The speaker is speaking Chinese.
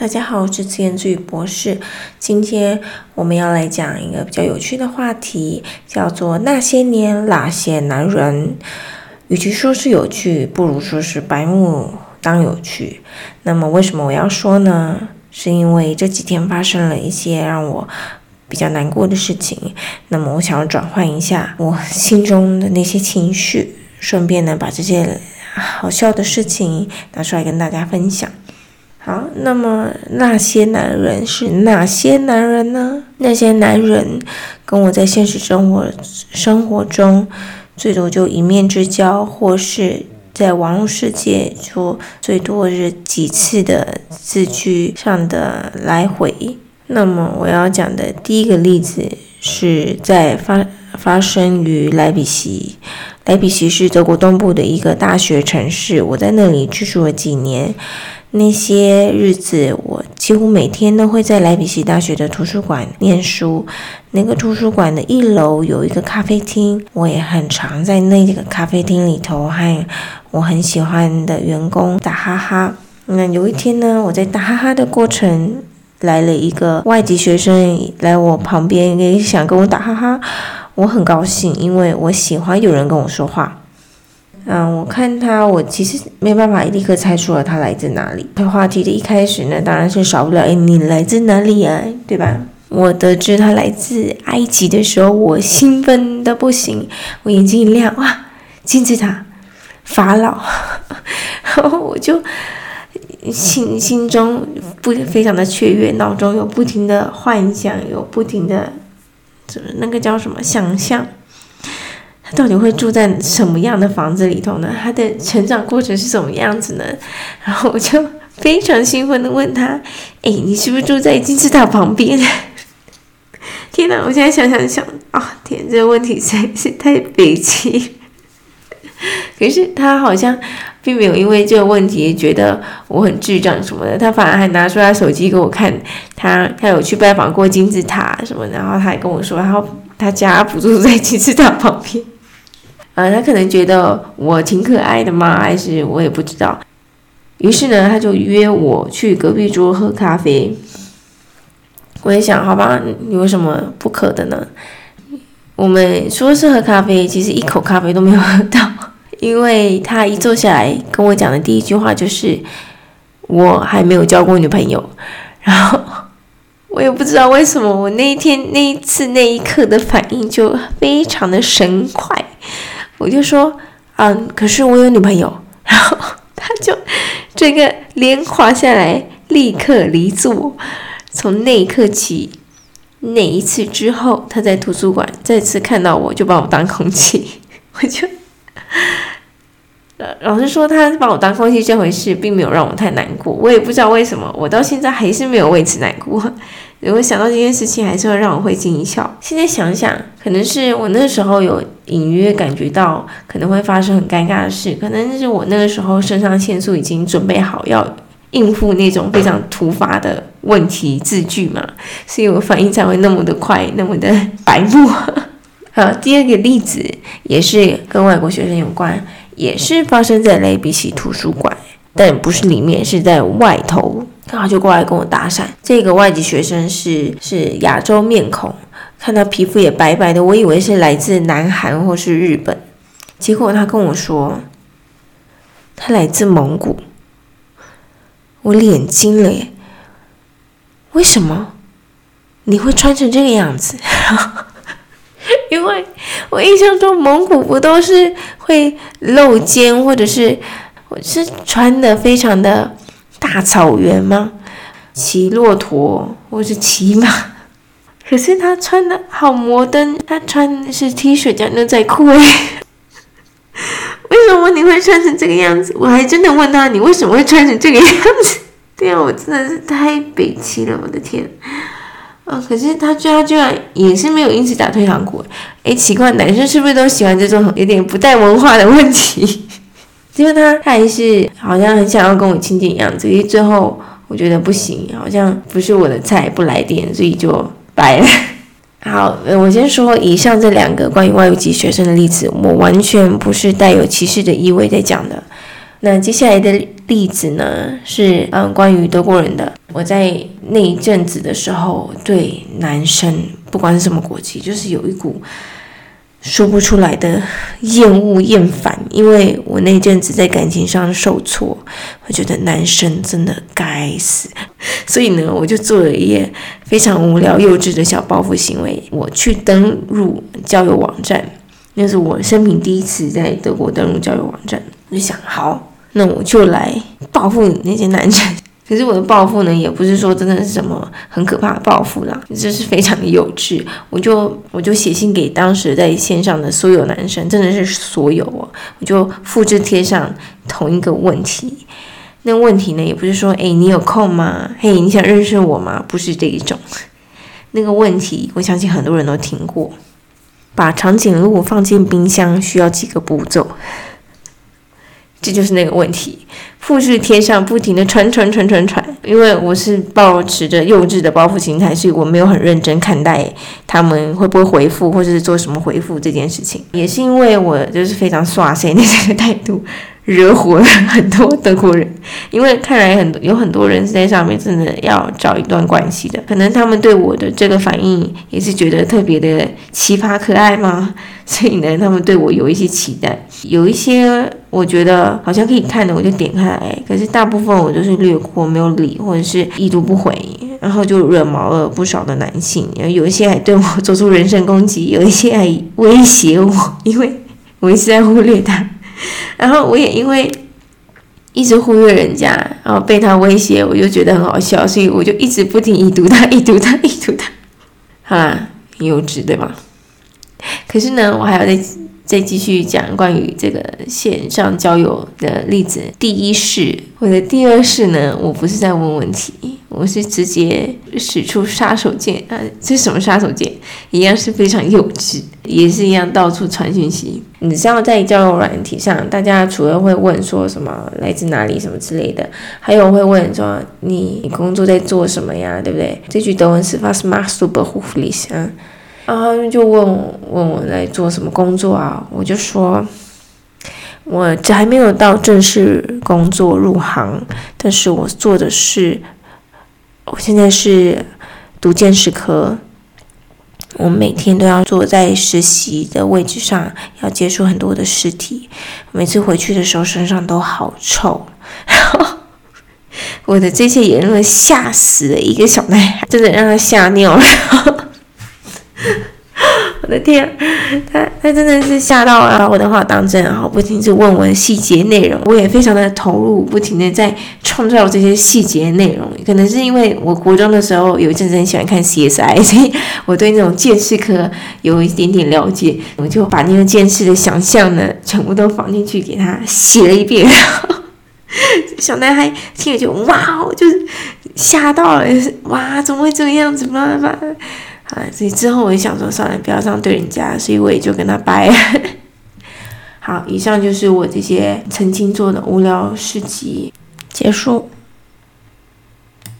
大家好，我是自言自语博士。今天我们要来讲一个比较有趣的话题，叫做“那些年那些男人”。与其说是有趣，不如说是白目当有趣。那么，为什么我要说呢？是因为这几天发生了一些让我比较难过的事情。那么，我想要转换一下我心中的那些情绪，顺便呢，把这些好笑的事情拿出来跟大家分享。好，那么那些男人是哪些男人呢？那些男人跟我在现实生活生活中最多就一面之交，或是在网络世界就最多是几次的字句上的来回。那么我要讲的第一个例子是在发发生于莱比锡。莱比锡是德国东部的一个大学城市，我在那里居住了几年。那些日子，我几乎每天都会在莱比锡大学的图书馆念书。那个图书馆的一楼有一个咖啡厅，我也很常在那个咖啡厅里头和我很喜欢的员工打哈哈。那有一天呢，我在打哈哈的过程，来了一个外籍学生来我旁边，也想跟我打哈哈。我很高兴，因为我喜欢有人跟我说话。嗯，我看他，我其实没办法立刻猜出了他来自哪里。他话题的一开始呢，当然是少不了，哎，你来自哪里啊？对吧？我得知他来自埃及的时候，我兴奋的不行，我眼睛一亮，哇，金字塔，法老，然后我就心心中不非常的雀跃，脑中有不停的幻想，有不停的，就是那个叫什么想象。到底会住在什么样的房子里头呢？他的成长过程是什么样子呢？然后我就非常兴奋的问他：“哎，你是不是住在金字塔旁边？” 天哪！我现在想想想，哦，天，这个问题实在是太悲戚。可是他好像并没有因为这个问题觉得我很智障什么的，他反而还拿出他手机给我看，他他有去拜访过金字塔什么，然后他还跟我说，然后他家不住在金字塔旁边。啊，他可能觉得我挺可爱的嘛，还是我也不知道。于是呢，他就约我去隔壁桌喝咖啡。我也想，好吧，你为什么不可的呢？我们说是喝咖啡，其实一口咖啡都没有喝到，因为他一坐下来跟我讲的第一句话就是我还没有交过女朋友。然后我也不知道为什么，我那一天那一次那一刻的反应就非常的神快。我就说，嗯，可是我有女朋友，然后他就这个脸滑下来，立刻离座。从那一刻起，那一次之后，他在图书馆再次看到我就把我当空气，我就，老实说，他把我当空气这回事并没有让我太难过，我也不知道为什么，我到现在还是没有为此难过。如果想到这件事情，还是会让我会心一笑。现在想想，可能是我那时候有隐约感觉到可能会发生很尴尬的事，可能是我那个时候肾上腺素已经准备好要应付那种非常突发的问题字句嘛，所以我反应才会那么的快，那么的白目。好，第二个例子也是跟外国学生有关，也是发生在雷比奇图书馆，但不是里面，是在外头。然后就过来跟我搭讪。这个外籍学生是是亚洲面孔，看他皮肤也白白的，我以为是来自南韩或是日本。结果他跟我说，他来自蒙古。我脸惊了耶！为什么你会穿成这个样子？因为我印象中蒙古不都是会露肩，或者是我是穿的非常的。大草原吗？骑骆驼或是骑马？可是他穿的好摩登，他穿的是 T 恤加牛仔裤诶。为什么你会穿成这个样子？我还真的问他，你为什么会穿成这个样子？对啊，我真的是太北七了，我的天！啊，可是他居然居然也是没有因此打退堂鼓。诶，奇怪，男生是不是都喜欢这种有点不带文化的问题？因为他他还是好像很想要跟我亲近一样子，所以最后我觉得不行，好像不是我的菜，不来电，所以就拜了。好，我先说以上这两个关于外籍学生的例子，我完全不是带有歧视的意味在讲的。那接下来的例子呢，是嗯关于德国人的。我在那一阵子的时候，对男生不管是什么国籍，就是有一股说不出来的厌恶、厌烦。因为我那阵子在感情上受挫，我觉得男生真的该死。所以呢，我就做了一件非常无聊、幼稚的小报复行为，我去登入交友网站。那是我生平第一次在德国登录交友网站，我就想，好，那我就来报复你那些男生。可是我的报复呢，也不是说真的是什么很可怕的报复啦，就是非常的幼稚。我就我就写信给当时在线上的所有男生，真的是所有哦，我就复制贴上同一个问题。那问题呢，也不是说，哎，你有空吗？嘿，你想认识我吗？不是这一种。那个问题，我相信很多人都听过。把长颈鹿放进冰箱需要几个步骤？这就是那个问题，复制贴上，不停的传传传传传。因为我是抱持着幼稚的包袱心态，所以我没有很认真看待他们会不会回复，或者是做什么回复这件事情。也是因为我就是非常耍谁那些态度。惹火了很多德国人，因为看来很多有很多人是在上面真的要找一段关系的，可能他们对我的这个反应也是觉得特别的奇葩可爱吗？所以呢，他们对我有一些期待，有一些我觉得好像可以看的，我就点开来，可是大部分我就是略过，没有理，或者是已读不回，然后就惹毛了不少的男性，有一些还对我做出人身攻击，有一些还威胁我，因为我一直在忽略他。然后我也因为一直忽略人家，然后被他威胁，我就觉得很好笑，所以我就一直不停已读他，已读他，已读他。好啦，幼稚对吧？可是呢，我还要再再继续讲关于这个线上交友的例子。第一式，我的第二式呢，我不是在问问题。我是直接使出杀手锏啊！这什么杀手锏？一样是非常幼稚，也是一样到处传讯息。你知道在交友软体上，大家除了会问说什么来自哪里什么之类的，还有会问说你工作在做什么呀？对不对？这句德文是 Was machst du beruflich 啊，然后就问问我在做什么工作啊？我就说，我这还没有到正式工作入行，但是我做的是。我现在是读鉴识科，我每天都要坐在实习的位置上，要接触很多的尸体。每次回去的时候，身上都好臭。然 后我的这些言论吓死了一个小男孩，真的让他吓尿了。我的天，他他真的是吓到了，把我的话当真，然后不停地问我的细节内容，我也非常的投入，不停的在创造这些细节内容。可能是因为我国中的时候有一阵子很喜欢看 CSI，所以 我对那种剑士科有一点点了解，我就把那个剑士的想象呢，全部都放进去给他写了一遍。然后小男孩听了就哇，就是吓到了，哇，怎么会这个样子？怎么办？啊，所以之后我就想说，算了，不要这样对人家，所以我也就跟他掰。好，以上就是我这些曾经做的无聊事迹结束。